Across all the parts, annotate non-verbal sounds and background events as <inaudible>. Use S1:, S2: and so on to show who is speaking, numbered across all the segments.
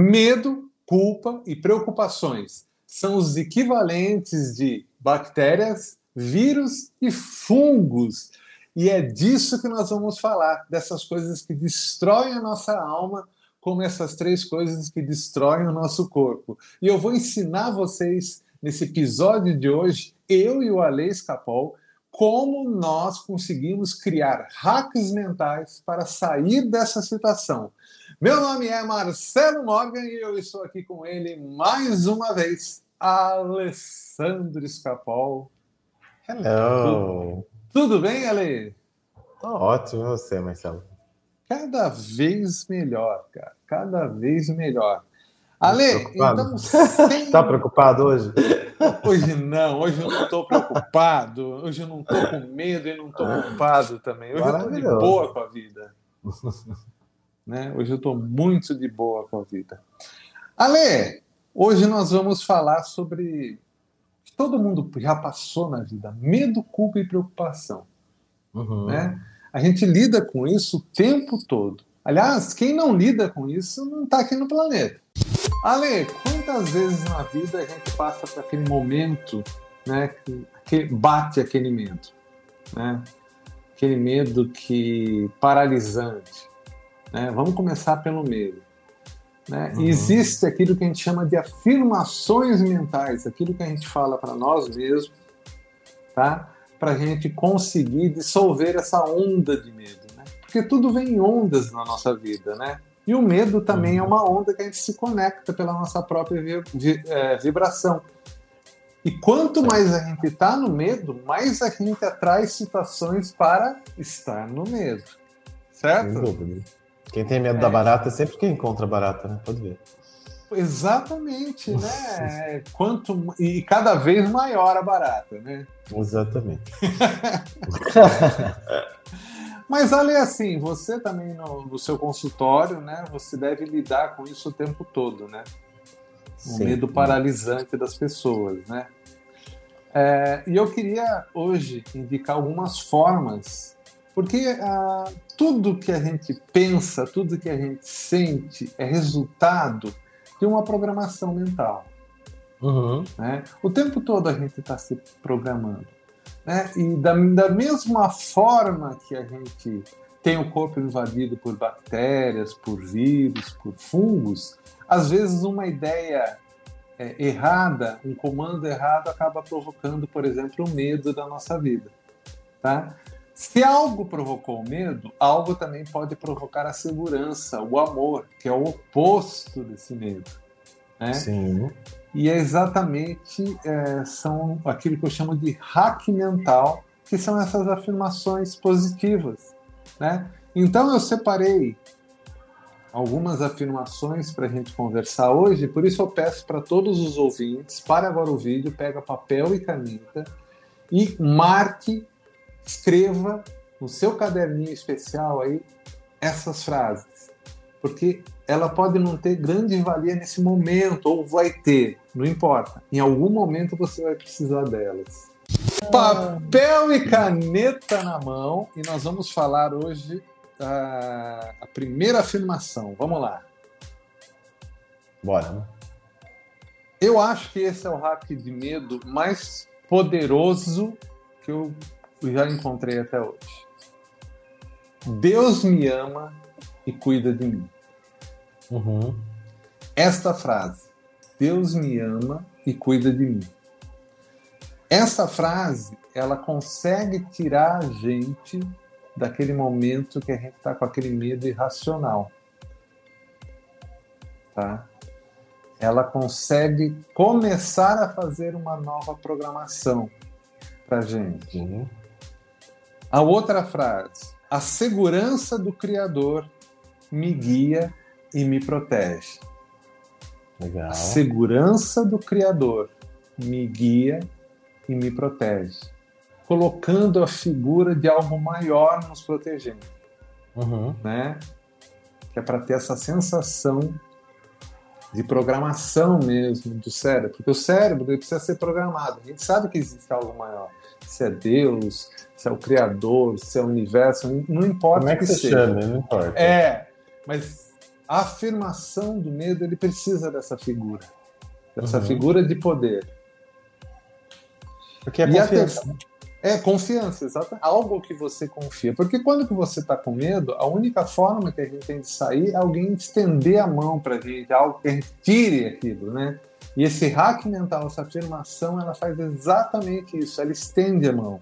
S1: Medo, culpa e preocupações são os equivalentes de bactérias, vírus e fungos. E é disso que nós vamos falar, dessas coisas que destroem a nossa alma, como essas três coisas que destroem o nosso corpo. E eu vou ensinar vocês, nesse episódio de hoje, eu e o Ale Escapol, como nós conseguimos criar hacks mentais para sair dessa situação. Meu nome é Marcelo Morgan e eu estou aqui com ele mais uma vez, Alessandro Escapol.
S2: Hello!
S1: Tudo, tudo bem, Ale?
S2: Tô ótimo, e você, Marcelo?
S1: Cada vez melhor, cara. Cada vez melhor. Ale, então. Sem... <laughs>
S2: Tá preocupado hoje?
S1: Hoje não, hoje eu não estou preocupado, hoje eu não estou com medo e não estou preocupado também. Hoje eu estou de boa com a vida. <laughs> Né? Hoje eu estou muito de boa com a vida. Ale, hoje nós vamos falar sobre que todo mundo já passou na vida: medo, culpa e preocupação. Uhum. Né? A gente lida com isso o tempo todo. Aliás, quem não lida com isso não está aqui no planeta. Ale, quantas vezes na vida a gente passa por aquele momento né, que, que bate aquele medo? Né? Aquele medo que paralisante, né? Vamos começar pelo medo. Né? Uhum. Existe aquilo que a gente chama de afirmações mentais, aquilo que a gente fala para nós mesmos, tá? para a gente conseguir dissolver essa onda de medo. Né? Porque tudo vem em ondas na nossa vida. Né? E o medo também é uhum. é uma onda que a gente se conecta pela nossa própria é, vibração. E quanto mais a gente está no medo, mais a gente atrai situações para estar no medo. Certo? Sem dúvida.
S2: Quem tem medo é. da barata é sempre quem encontra barata, né? Pode ver.
S1: Exatamente, né? Quanto e cada vez maior a barata, né?
S2: Exatamente. <laughs>
S1: Mas é assim, você também no, no, seu consultório, né? Você deve lidar com isso o tempo todo, né? O Sim. medo paralisante das pessoas, né? É, e eu queria hoje indicar algumas formas porque ah, tudo que a gente pensa, tudo que a gente sente é resultado de uma programação mental. Uhum. Né? O tempo todo a gente está se programando. Né? E da, da mesma forma que a gente tem o corpo invadido por bactérias, por vírus, por fungos, às vezes uma ideia é, errada, um comando errado acaba provocando, por exemplo, o medo da nossa vida. Tá? Se algo provocou o medo, algo também pode provocar a segurança, o amor, que é o oposto desse medo. Né?
S2: Sim.
S1: E é exatamente é, são aquilo que eu chamo de hack mental, que são essas afirmações positivas. Né? Então eu separei algumas afirmações para a gente conversar hoje, por isso eu peço para todos os ouvintes, para agora o vídeo, pega papel e caneta e marque escreva no seu caderninho especial aí essas frases, porque ela pode não ter grande valia nesse momento, ou vai ter, não importa. Em algum momento você vai precisar delas. Papel e caneta na mão, e nós vamos falar hoje a, a primeira afirmação. Vamos lá.
S2: Bora. Né?
S1: Eu acho que esse é o hack de medo mais poderoso que eu já encontrei até hoje. Deus me ama e cuida de mim. Uhum. Esta frase, Deus me ama e cuida de mim. Essa frase, ela consegue tirar a gente daquele momento que a gente está com aquele medo irracional. Tá? Ela consegue começar a fazer uma nova programação para gente. Uhum. A outra frase: a segurança do Criador me guia e me protege.
S2: Legal.
S1: A segurança do Criador me guia e me protege, colocando a figura de algo maior nos protegendo, uhum. né? Que é para ter essa sensação de programação mesmo do cérebro, porque o cérebro precisa ser programado. A gente sabe que existe algo maior se é Deus, se é o Criador, se é o universo, não importa
S2: Como é que, que
S1: seja.
S2: chama, não importa.
S1: É, mas a afirmação do medo ele precisa dessa figura, dessa uhum. figura de poder.
S2: Porque é confiança. Ter... Né?
S1: É confiança, exatamente. Algo que você confia. Porque quando que você está com medo, a única forma que a gente tem de sair é alguém estender a mão para a gente, algo que a gente tire aquilo, né? E esse hack mental, essa afirmação, ela faz exatamente isso, ela estende a mão.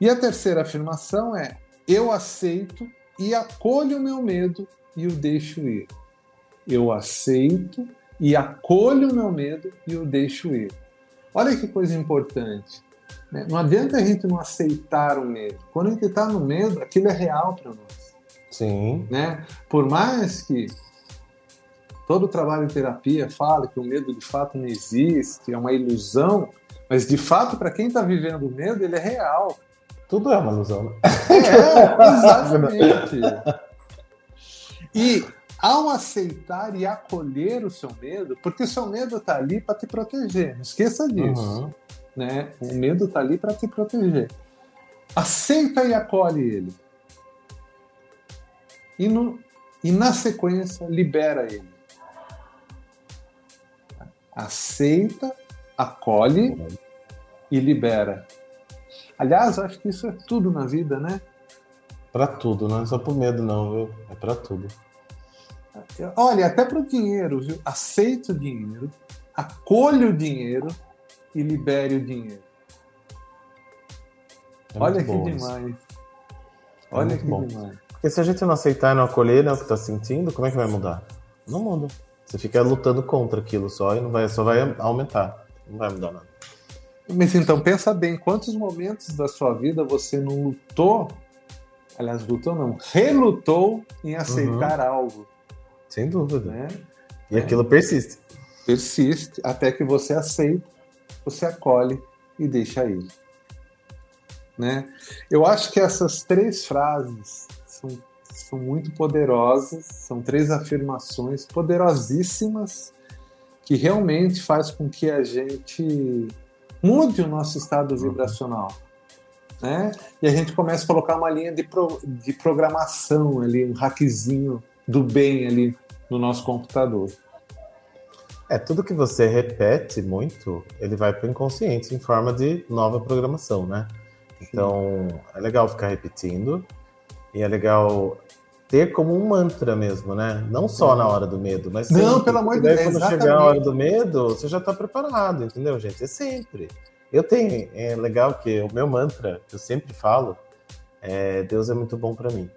S1: E a terceira afirmação é: eu aceito e acolho o meu medo e o deixo ir. Eu aceito e acolho o meu medo e o deixo ir. Olha que coisa importante. Né? Não adianta a gente não aceitar o medo. Quando a gente está no medo, aquilo é real para nós.
S2: Sim.
S1: Né? Por mais que todo o trabalho em terapia fale que o medo de fato não existe, é uma ilusão, mas de fato, para quem está vivendo o medo, ele é real.
S2: Tudo é uma ilusão, né?
S1: É, exatamente. <laughs> E ao aceitar e acolher o seu medo, porque o seu medo está ali para te proteger, não esqueça disso. Uhum. Né? O medo está ali para te proteger. Aceita e acolhe ele. E, no, e na sequência, libera ele. Aceita, acolhe e libera. Aliás, acho que isso é tudo na vida, né?
S2: Para tudo, não é só por medo, não, viu? É para tudo.
S1: Olha, até para o dinheiro, viu? Aceite o dinheiro, acolha o dinheiro e libere o dinheiro. É Olha que demais. É Olha que bom. demais.
S2: Porque se a gente não aceitar e não acolher né, o que está sentindo, como é que vai mudar? Não muda. Você fica lutando contra aquilo só e não vai, só vai aumentar. Não vai mudar nada.
S1: Mas então pensa bem, quantos momentos da sua vida você não lutou aliás, lutou não, relutou em aceitar uhum. algo.
S2: Sem dúvida. Né? E é. aquilo persiste.
S1: Persiste até que você aceita, você acolhe e deixa ir. Né? Eu acho que essas três frases são, são muito poderosas, são três afirmações poderosíssimas que realmente faz com que a gente mude o nosso estado uhum. vibracional né? E a gente começa a colocar uma linha de, pro, de programação ali, um hackzinho do bem ali no nosso computador.
S2: É, tudo que você repete muito, ele vai para o inconsciente em forma de nova programação, né? Então, é legal ficar repetindo e é legal ter como um mantra mesmo, né? Não só na hora do medo, mas sempre.
S1: Não, pelo amor de Deus.
S2: Quando exatamente. chegar a hora do medo, você já está preparado, entendeu, gente? É sempre. Eu tenho, é legal que o meu mantra, que eu sempre falo, é Deus é muito bom para mim.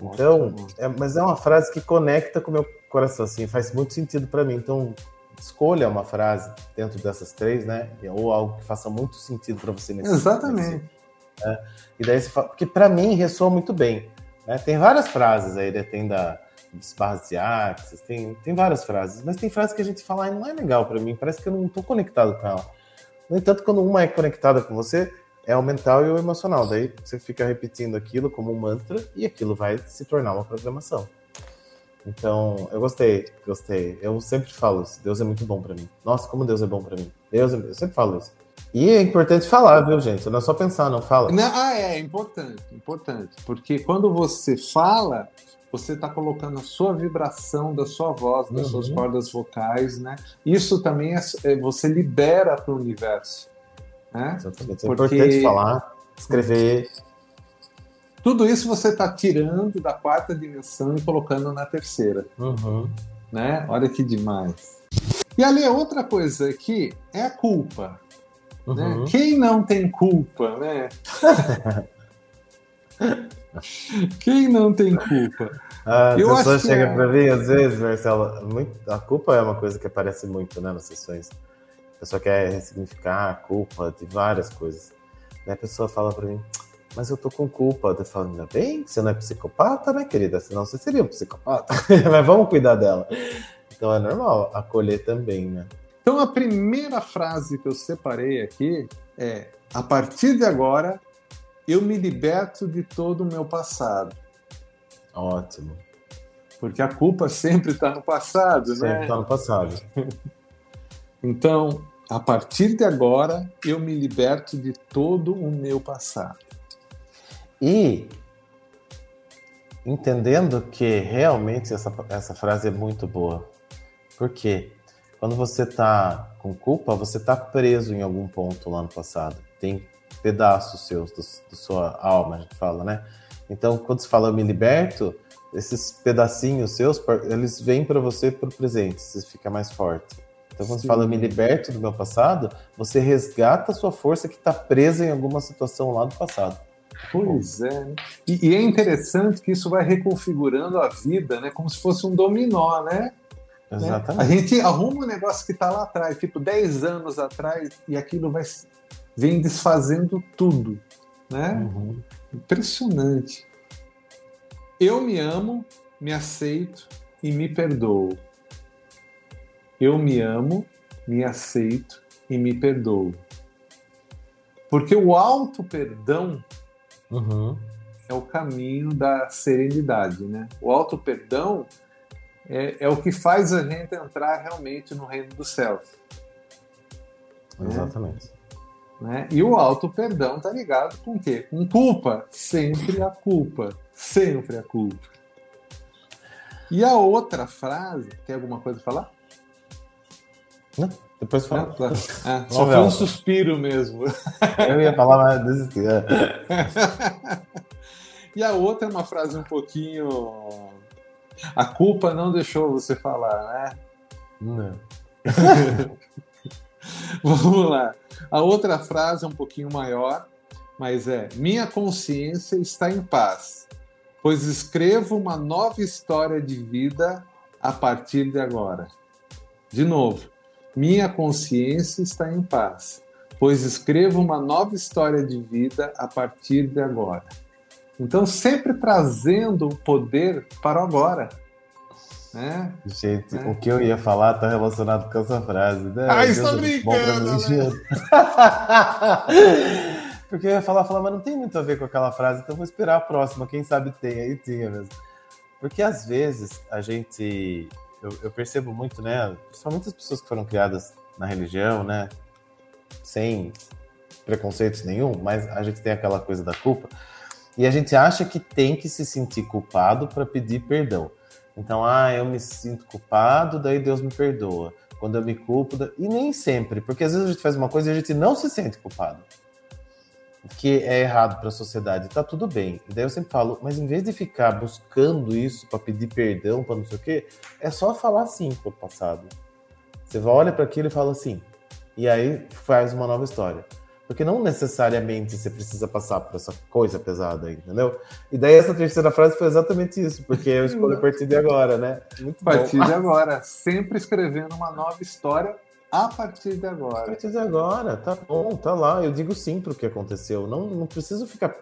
S2: Então, é, mas é uma frase que conecta com o meu coração, assim, faz muito sentido para mim. Então, escolha uma frase dentro dessas três, né? Ou algo que faça muito sentido para você nesse
S1: Exatamente. Nesse,
S2: né? E daí você fala, porque para mim ressoa muito bem. Né? Tem várias frases aí, né? tem da dos de tem, tem várias frases, mas tem frases que a gente fala, ah, não é legal para mim, parece que eu não tô conectado com ela. No entanto, quando uma é conectada com você, é o mental e o emocional. Daí você fica repetindo aquilo como um mantra e aquilo vai se tornar uma programação. Então, eu gostei, gostei. Eu sempre falo isso. Deus é muito bom para mim. Nossa, como Deus é bom para mim. Deus, é... eu sempre falo isso. E é importante falar, viu, gente? Não é só pensar, não fala.
S1: Não, ah, é, é importante, importante. Porque quando você fala, você está colocando a sua vibração da sua voz, das uhum. suas cordas vocais, né? Isso também é, é você libera para o universo. Né?
S2: Exatamente. É Porque... importante falar, escrever.
S1: Tudo isso você está tirando da quarta dimensão e colocando na terceira.
S2: Uhum.
S1: Né? Olha que demais. E ali, outra coisa aqui é a culpa. Né? Uhum. Né? Quem não tem culpa, né? <laughs> Quem não tem culpa?
S2: A eu pessoa chega é... para mim, às vezes, Marcelo, muito... a culpa é uma coisa que aparece muito né, nas sessões. A pessoa quer ressignificar a culpa de várias coisas. Daí a pessoa fala para mim, mas eu tô com culpa. Eu falo, ainda bem que você não é psicopata, né, querida? Senão você seria um psicopata. <laughs> mas vamos cuidar dela. Então é normal acolher também, né?
S1: Então a primeira frase que eu separei aqui é: a partir de agora eu me liberto de todo o meu passado.
S2: Ótimo.
S1: Porque a culpa sempre está no passado,
S2: sempre
S1: né?
S2: Sempre está no passado. <laughs>
S1: então, a partir de agora, eu me liberto de todo o meu passado.
S2: E entendendo que realmente essa, essa frase é muito boa. Por quê? Quando você está com culpa, você está preso em algum ponto lá no passado. Tem pedaços seus, da sua alma, a gente fala, né? Então, quando se fala eu me liberto, esses pedacinhos seus, eles vêm para você por presente, você fica mais forte. Então, quando Sim. você fala eu me liberto do meu passado, você resgata a sua força que está presa em alguma situação lá do passado.
S1: Pois é. Né? E, e, é interessante que isso vai reconfigurando a vida, né? Como se fosse um dominó, né? Exatamente. A gente arruma um negócio que está lá atrás, tipo 10 anos atrás, e aquilo vai vem desfazendo tudo, né? Uhum. Impressionante. Eu me amo, me aceito e me perdoo. Eu me amo, me aceito e me perdoo. Porque o auto perdão uhum. é o caminho da serenidade, né? O auto perdão é, é, o que faz a gente entrar realmente no reino dos céus.
S2: Exatamente.
S1: Né? E o auto perdão tá ligado com o quê? Com culpa. Sempre a culpa. Sempre a culpa. E a outra frase, tem alguma coisa para falar?
S2: Não, depois fala.
S1: Não, claro. ah, só foi um suspiro mesmo.
S2: Eu ia falar, mas desistir. É. <laughs>
S1: e a outra é uma frase um pouquinho a culpa não deixou você falar, né?
S2: Não. <laughs>
S1: Vamos lá. A outra frase é um pouquinho maior, mas é: Minha consciência está em paz, pois escrevo uma nova história de vida a partir de agora. De novo, minha consciência está em paz, pois escrevo uma nova história de vida a partir de agora. Então, sempre trazendo o poder para o agora. Né?
S2: Gente, é. o que eu ia falar está relacionado com essa frase. Né?
S1: Ah, está brincando! Né?
S2: Porque <laughs> eu ia falar, falar, mas não tem muito a ver com aquela frase, então vou esperar a próxima. Quem sabe tem, aí tinha mesmo. Porque às vezes a gente. Eu, eu percebo muito, né? Principalmente as pessoas que foram criadas na religião, né? Sem preconceitos nenhum, mas a gente tem aquela coisa da culpa. E a gente acha que tem que se sentir culpado para pedir perdão. Então, ah, eu me sinto culpado, daí Deus me perdoa. Quando eu me culpo, e nem sempre, porque às vezes a gente faz uma coisa e a gente não se sente culpado. Que é errado para a sociedade, tá tudo bem. E daí eu sempre falo, mas em vez de ficar buscando isso para pedir perdão, para não sei o quê, é só falar sim pro passado. Você olha para aquilo e fala assim, e aí faz uma nova história. Porque não necessariamente você precisa passar por essa coisa pesada, entendeu? E daí essa terceira frase foi exatamente isso, porque eu escolhi a partir de agora, né?
S1: Muito a partir bom. de <laughs> agora, sempre escrevendo uma nova história a partir de agora. A
S2: partir de agora, tá bom, tá lá. Eu digo sim pro que aconteceu. Não, não preciso ficar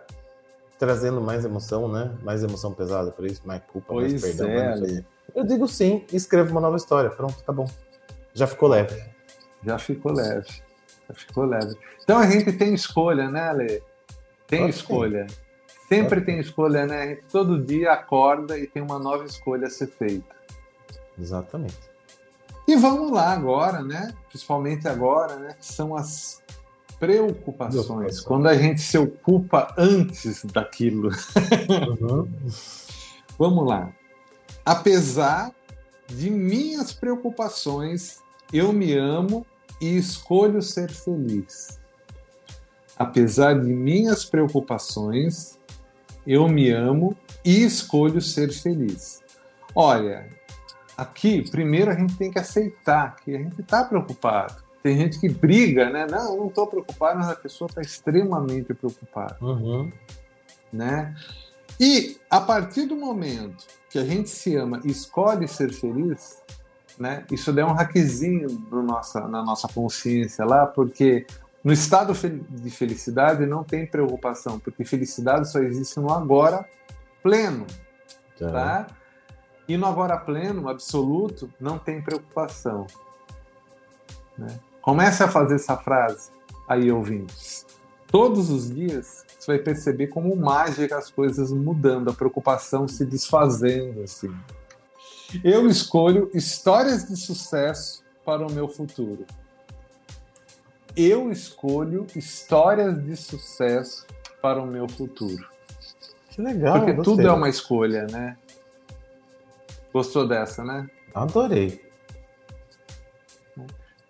S2: trazendo mais emoção, né? Mais emoção pesada por isso, mais culpa,
S1: pois
S2: mais perdão.
S1: É,
S2: mais eu digo sim e escrevo uma nova história. Pronto, tá bom. Já ficou leve.
S1: Já ficou leve. Ficou leve. Então a gente tem escolha, né, Ale? Tem escolha. Ser. Sempre tem escolha, né? A gente todo dia acorda e tem uma nova escolha a ser feita.
S2: Exatamente.
S1: E vamos lá agora, né? Principalmente agora, né? Que são as preocupações. Quando a gente se ocupa antes daquilo. Uhum. <laughs> vamos lá. Apesar de minhas preocupações, eu me amo e escolho ser feliz. Apesar de minhas preocupações, eu me amo e escolho ser feliz. Olha, aqui, primeiro a gente tem que aceitar que a gente está preocupado. Tem gente que briga, né? Não, eu não estou preocupado, mas a pessoa está extremamente preocupada.
S2: Uhum.
S1: Né? E a partir do momento que a gente se ama e escolhe ser feliz, né? Isso dá um hackzinho no nossa, na nossa consciência lá, porque no estado de felicidade não tem preocupação, porque felicidade só existe no agora pleno, tá? tá? E no agora pleno, absoluto, não tem preocupação. Né? Comece a fazer essa frase aí, ouvintes. Todos os dias você vai perceber como mágica as coisas mudando, a preocupação se desfazendo, assim. Eu escolho histórias de sucesso para o meu futuro. Eu escolho histórias de sucesso para o meu futuro.
S2: Que legal.
S1: Porque tudo é uma escolha, né? Gostou dessa, né?
S2: Adorei.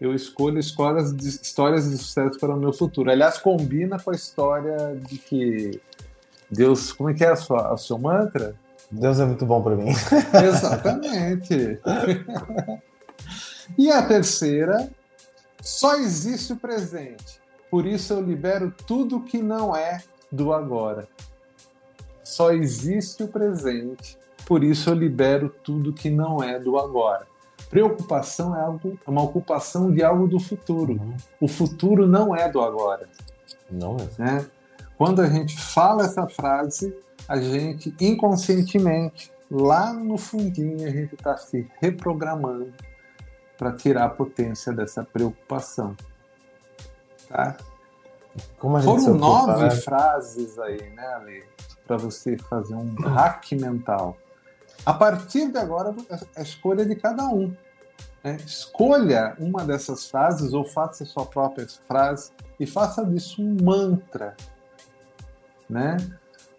S1: Eu escolho histórias de, histórias de sucesso para o meu futuro. Aliás, combina com a história de que Deus. Como é que é a sua, o seu mantra?
S2: Deus é muito bom para mim. <laughs>
S1: Exatamente. e a terceira, só existe o presente. Por isso eu libero tudo que não é do agora. Só existe o presente. Por isso eu libero tudo que não é do agora. Preocupação é, algo, é uma ocupação de algo do futuro. Uhum. O futuro não é do agora.
S2: Não é.
S1: Né? Quando a gente fala essa frase, a gente inconscientemente, lá no fundinho, a gente está se reprogramando para tirar a potência dessa preocupação. Tá? Foram nove frases aí, né, Ale? Para você fazer um hack mental. A partir de agora, a escolha de cada um. Né? Escolha uma dessas frases ou faça a sua própria frase e faça disso um mantra. Né?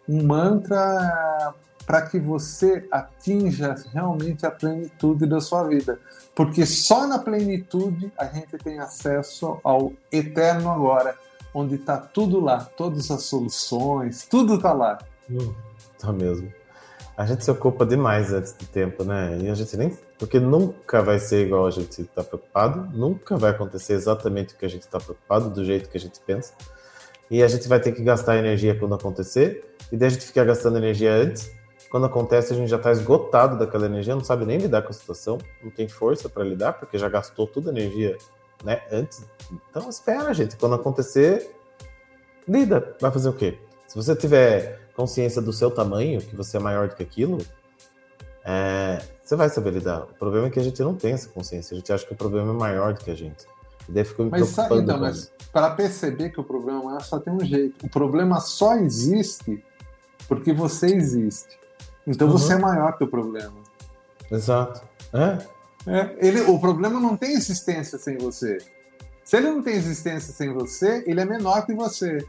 S1: Um mantra para que você atinja realmente a plenitude da sua vida. Porque só na plenitude a gente tem acesso ao eterno agora, onde está tudo lá, todas as soluções, tudo está lá.
S2: Hum, tá mesmo. A gente se ocupa demais antes do tempo, né? E a gente nem. Porque nunca vai ser igual a gente está preocupado, nunca vai acontecer exatamente o que a gente está preocupado, do jeito que a gente pensa. E a gente vai ter que gastar energia quando acontecer, e daí a gente fica gastando energia antes. Quando acontece, a gente já está esgotado daquela energia, não sabe nem lidar com a situação, não tem força para lidar, porque já gastou toda a energia né, antes. Então espera, gente. Quando acontecer, lida. Vai fazer o quê? Se você tiver consciência do seu tamanho, que você é maior do que aquilo, é, você vai saber lidar. O problema é que a gente não tem essa consciência. A gente acha que o problema é maior do que a gente. Daí fica me
S1: mas, preocupando. Então, mas para perceber que o problema é só tem um jeito. O problema só existe porque você existe. Então uhum. você é maior que o problema.
S2: Exato. É?
S1: É, ele, o problema não tem existência sem você. Se ele não tem existência sem você, ele é menor que você.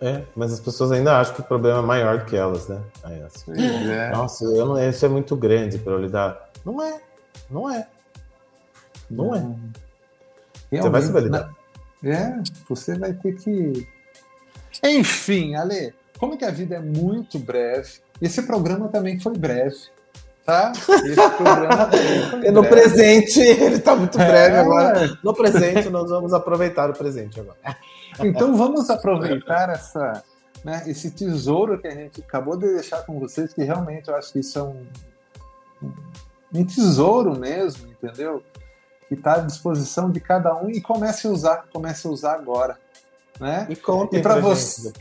S2: É, mas as pessoas ainda acham que o problema é maior do que elas, né? Aí, assim, é. Nossa, eu não, isso é muito grande para eu lidar. Não é, não é. Não, é. Você vai saber lidar.
S1: É, você vai ter que. Enfim, Ale, como que a vida é muito breve, esse programa também foi breve tá? Esse programa
S2: e <laughs> no presente, ele está muito breve é, agora. No presente, nós vamos aproveitar o presente agora.
S1: Então vamos aproveitar essa, né, esse tesouro que a gente acabou de deixar com vocês, que realmente eu acho que isso é um, um tesouro mesmo, entendeu? Que está à disposição de cada um e comece a usar, comece a usar agora. Né?
S2: E contem
S1: para você.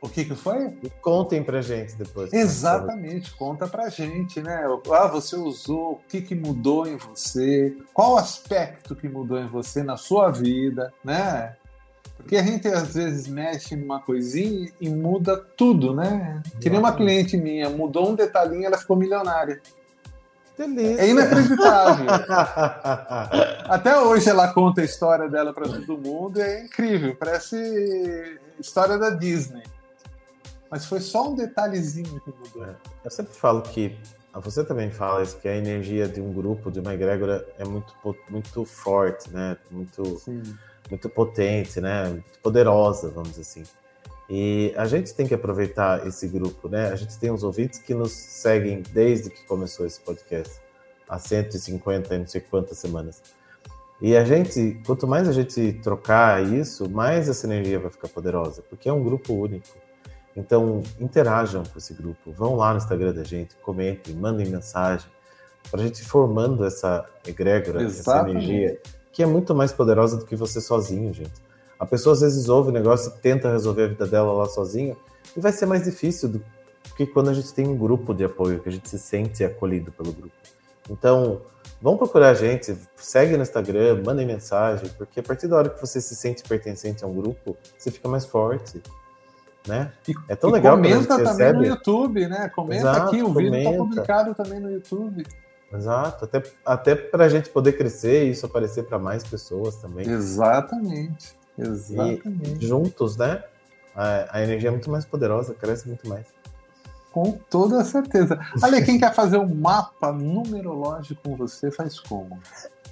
S1: O que, que foi?
S2: E contem pra gente depois.
S1: Exatamente, conta pra gente, né? Ah, você usou, o que, que mudou em você, qual aspecto que mudou em você na sua vida, né? Porque a gente às vezes mexe numa coisinha e muda tudo, né? Que nem uma cliente minha, mudou um detalhinho ela ficou milionária.
S2: Delícia.
S1: É inacreditável. <laughs> Até hoje ela conta a história dela para todo mundo e é incrível, parece história da Disney. Mas foi só um detalhezinho que mudou. É.
S2: Eu sempre falo que você também fala isso, que a energia de um grupo, de uma egrégora, é muito, muito forte, né? Muito, muito potente, né? Muito poderosa, vamos dizer assim. E a gente tem que aproveitar esse grupo, né? A gente tem uns ouvintes que nos seguem desde que começou esse podcast, há 150 e não sei quantas semanas. E a gente, quanto mais a gente trocar isso, mais essa energia vai ficar poderosa, porque é um grupo único. Então, interajam com esse grupo, vão lá no Instagram da gente, comentem, mandem mensagem, para a gente ir formando essa egrégora, Exatamente. essa energia, que é muito mais poderosa do que você sozinho, gente. A pessoa às vezes ouve o negócio e tenta resolver a vida dela lá sozinha, e vai ser mais difícil do que quando a gente tem um grupo de apoio, que a gente se sente acolhido pelo grupo. Então, vão procurar a gente, segue no Instagram, mandem mensagem, porque a partir da hora que você se sente pertencente a um grupo, você fica mais forte né?
S1: é tão legal comenta também recebe. no YouTube, né? Comenta Exato, aqui, o vídeo está publicado também no YouTube.
S2: Exato, até, até para a gente poder crescer e isso aparecer para mais pessoas também.
S1: Exatamente, exatamente.
S2: E juntos, né? a, a energia é muito mais poderosa, cresce muito mais.
S1: Com toda certeza. Ale, quem <laughs> quer fazer um mapa numerológico com você, faz como?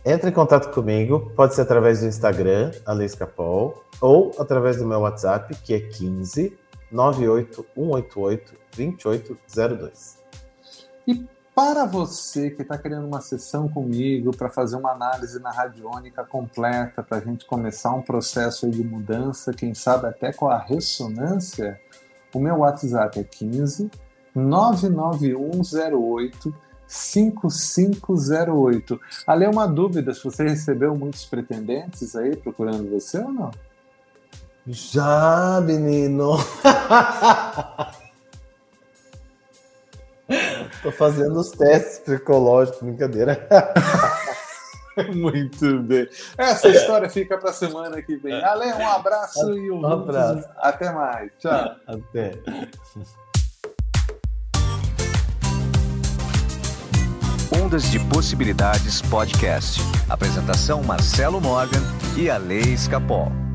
S2: Entre em contato comigo, pode ser através do Instagram, Ale Escapol, ou através do meu WhatsApp, que é 15 98188 2802.
S1: E para você que está querendo uma sessão comigo para fazer uma análise na radiônica completa, para a gente começar um processo de mudança, quem sabe até com a ressonância, o meu WhatsApp é 15 99108 5508. Ali é uma dúvida se você recebeu muitos pretendentes aí procurando você ou não?
S2: Já, menino. <laughs> Tô fazendo os testes psicológicos, brincadeira. <laughs>
S1: Muito bem. Essa história fica para semana que vem. Ale, um abraço e um,
S2: um abraço.
S1: Até mais. Tchau.
S2: Até.
S3: Ondas de Possibilidades Podcast. Apresentação Marcelo Morgan e Ale Escapol.